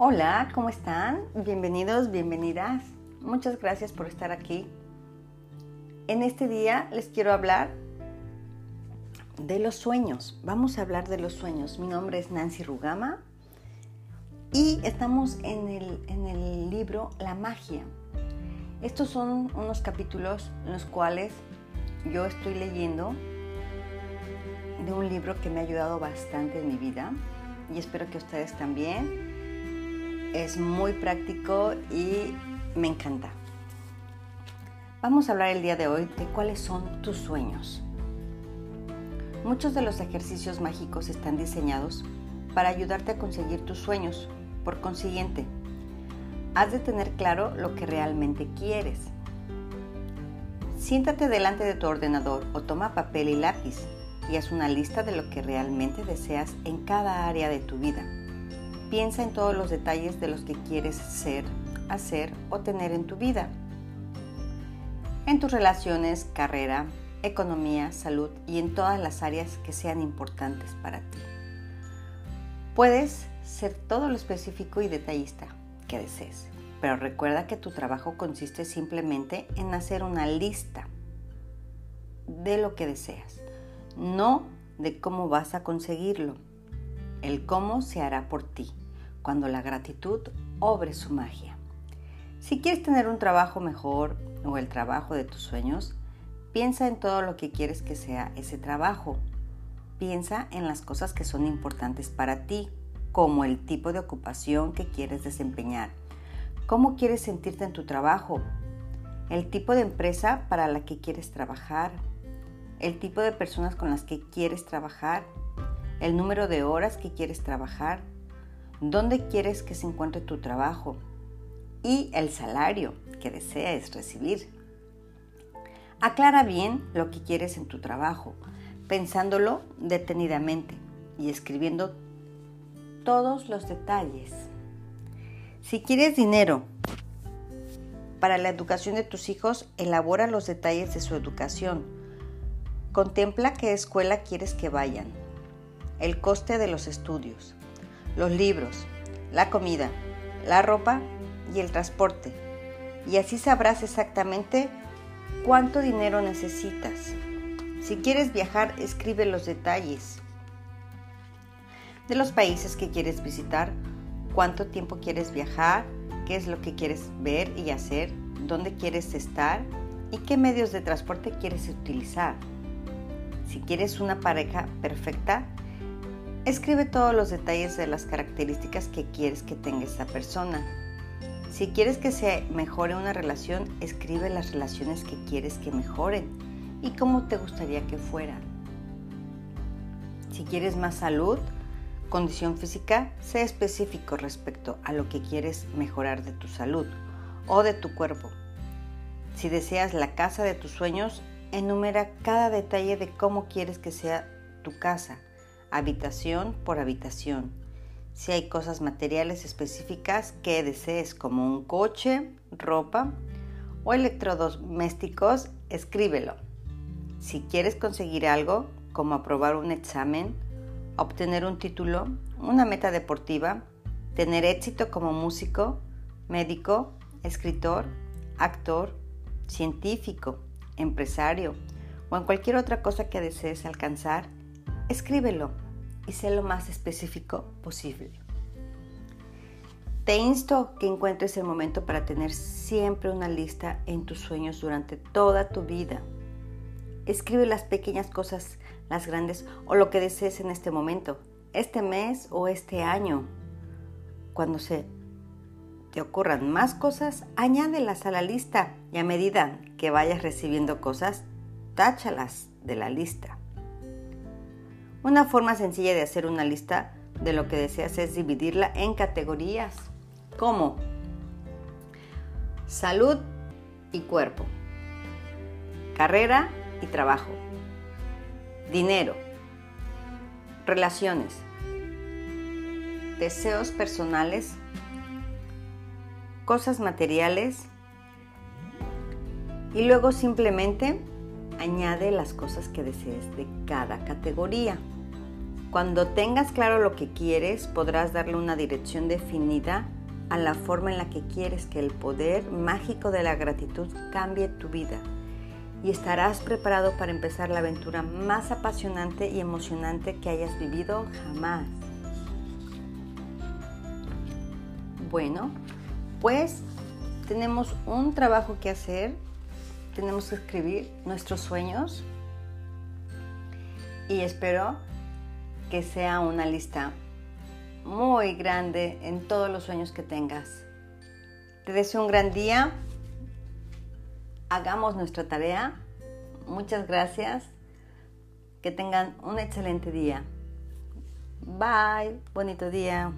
Hola, ¿cómo están? Bienvenidos, bienvenidas. Muchas gracias por estar aquí. En este día les quiero hablar de los sueños. Vamos a hablar de los sueños. Mi nombre es Nancy Rugama y estamos en el, en el libro La magia. Estos son unos capítulos en los cuales yo estoy leyendo de un libro que me ha ayudado bastante en mi vida y espero que ustedes también es muy práctico y me encanta. Vamos a hablar el día de hoy de cuáles son tus sueños. Muchos de los ejercicios mágicos están diseñados para ayudarte a conseguir tus sueños. Por consiguiente, has de tener claro lo que realmente quieres. Siéntate delante de tu ordenador o toma papel y lápiz y haz una lista de lo que realmente deseas en cada área de tu vida. Piensa en todos los detalles de los que quieres ser, hacer o tener en tu vida. En tus relaciones, carrera, economía, salud y en todas las áreas que sean importantes para ti. Puedes ser todo lo específico y detallista que desees, pero recuerda que tu trabajo consiste simplemente en hacer una lista de lo que deseas, no de cómo vas a conseguirlo. El cómo se hará por ti cuando la gratitud obre su magia. Si quieres tener un trabajo mejor o el trabajo de tus sueños, piensa en todo lo que quieres que sea ese trabajo. Piensa en las cosas que son importantes para ti, como el tipo de ocupación que quieres desempeñar, cómo quieres sentirte en tu trabajo, el tipo de empresa para la que quieres trabajar, el tipo de personas con las que quieres trabajar, el número de horas que quieres trabajar, dónde quieres que se encuentre tu trabajo y el salario que deseas recibir. Aclara bien lo que quieres en tu trabajo, pensándolo detenidamente y escribiendo todos los detalles. Si quieres dinero para la educación de tus hijos, elabora los detalles de su educación. Contempla qué escuela quieres que vayan, el coste de los estudios, los libros, la comida, la ropa y el transporte. Y así sabrás exactamente cuánto dinero necesitas. Si quieres viajar, escribe los detalles de los países que quieres visitar, cuánto tiempo quieres viajar, qué es lo que quieres ver y hacer, dónde quieres estar y qué medios de transporte quieres utilizar. Si quieres una pareja perfecta, Escribe todos los detalles de las características que quieres que tenga esa persona. Si quieres que se mejore una relación, escribe las relaciones que quieres que mejoren y cómo te gustaría que fueran. Si quieres más salud, condición física, sé específico respecto a lo que quieres mejorar de tu salud o de tu cuerpo. Si deseas la casa de tus sueños, enumera cada detalle de cómo quieres que sea tu casa habitación por habitación. Si hay cosas materiales específicas que desees como un coche, ropa o electrodomésticos, escríbelo. Si quieres conseguir algo como aprobar un examen, obtener un título, una meta deportiva, tener éxito como músico, médico, escritor, actor, científico, empresario o en cualquier otra cosa que desees alcanzar, escríbelo y sé lo más específico posible. Te insto que encuentres el momento para tener siempre una lista en tus sueños durante toda tu vida. Escribe las pequeñas cosas, las grandes o lo que desees en este momento, este mes o este año. Cuando se te ocurran más cosas, añádelas a la lista y a medida que vayas recibiendo cosas, táchalas de la lista. Una forma sencilla de hacer una lista de lo que deseas es dividirla en categorías como salud y cuerpo, carrera y trabajo, dinero, relaciones, deseos personales, cosas materiales y luego simplemente añade las cosas que desees de cada categoría. Cuando tengas claro lo que quieres, podrás darle una dirección definida a la forma en la que quieres que el poder mágico de la gratitud cambie tu vida y estarás preparado para empezar la aventura más apasionante y emocionante que hayas vivido jamás. Bueno, pues tenemos un trabajo que hacer, tenemos que escribir nuestros sueños y espero que sea una lista muy grande en todos los sueños que tengas. Te deseo un gran día. Hagamos nuestra tarea. Muchas gracias. Que tengan un excelente día. Bye. Bonito día.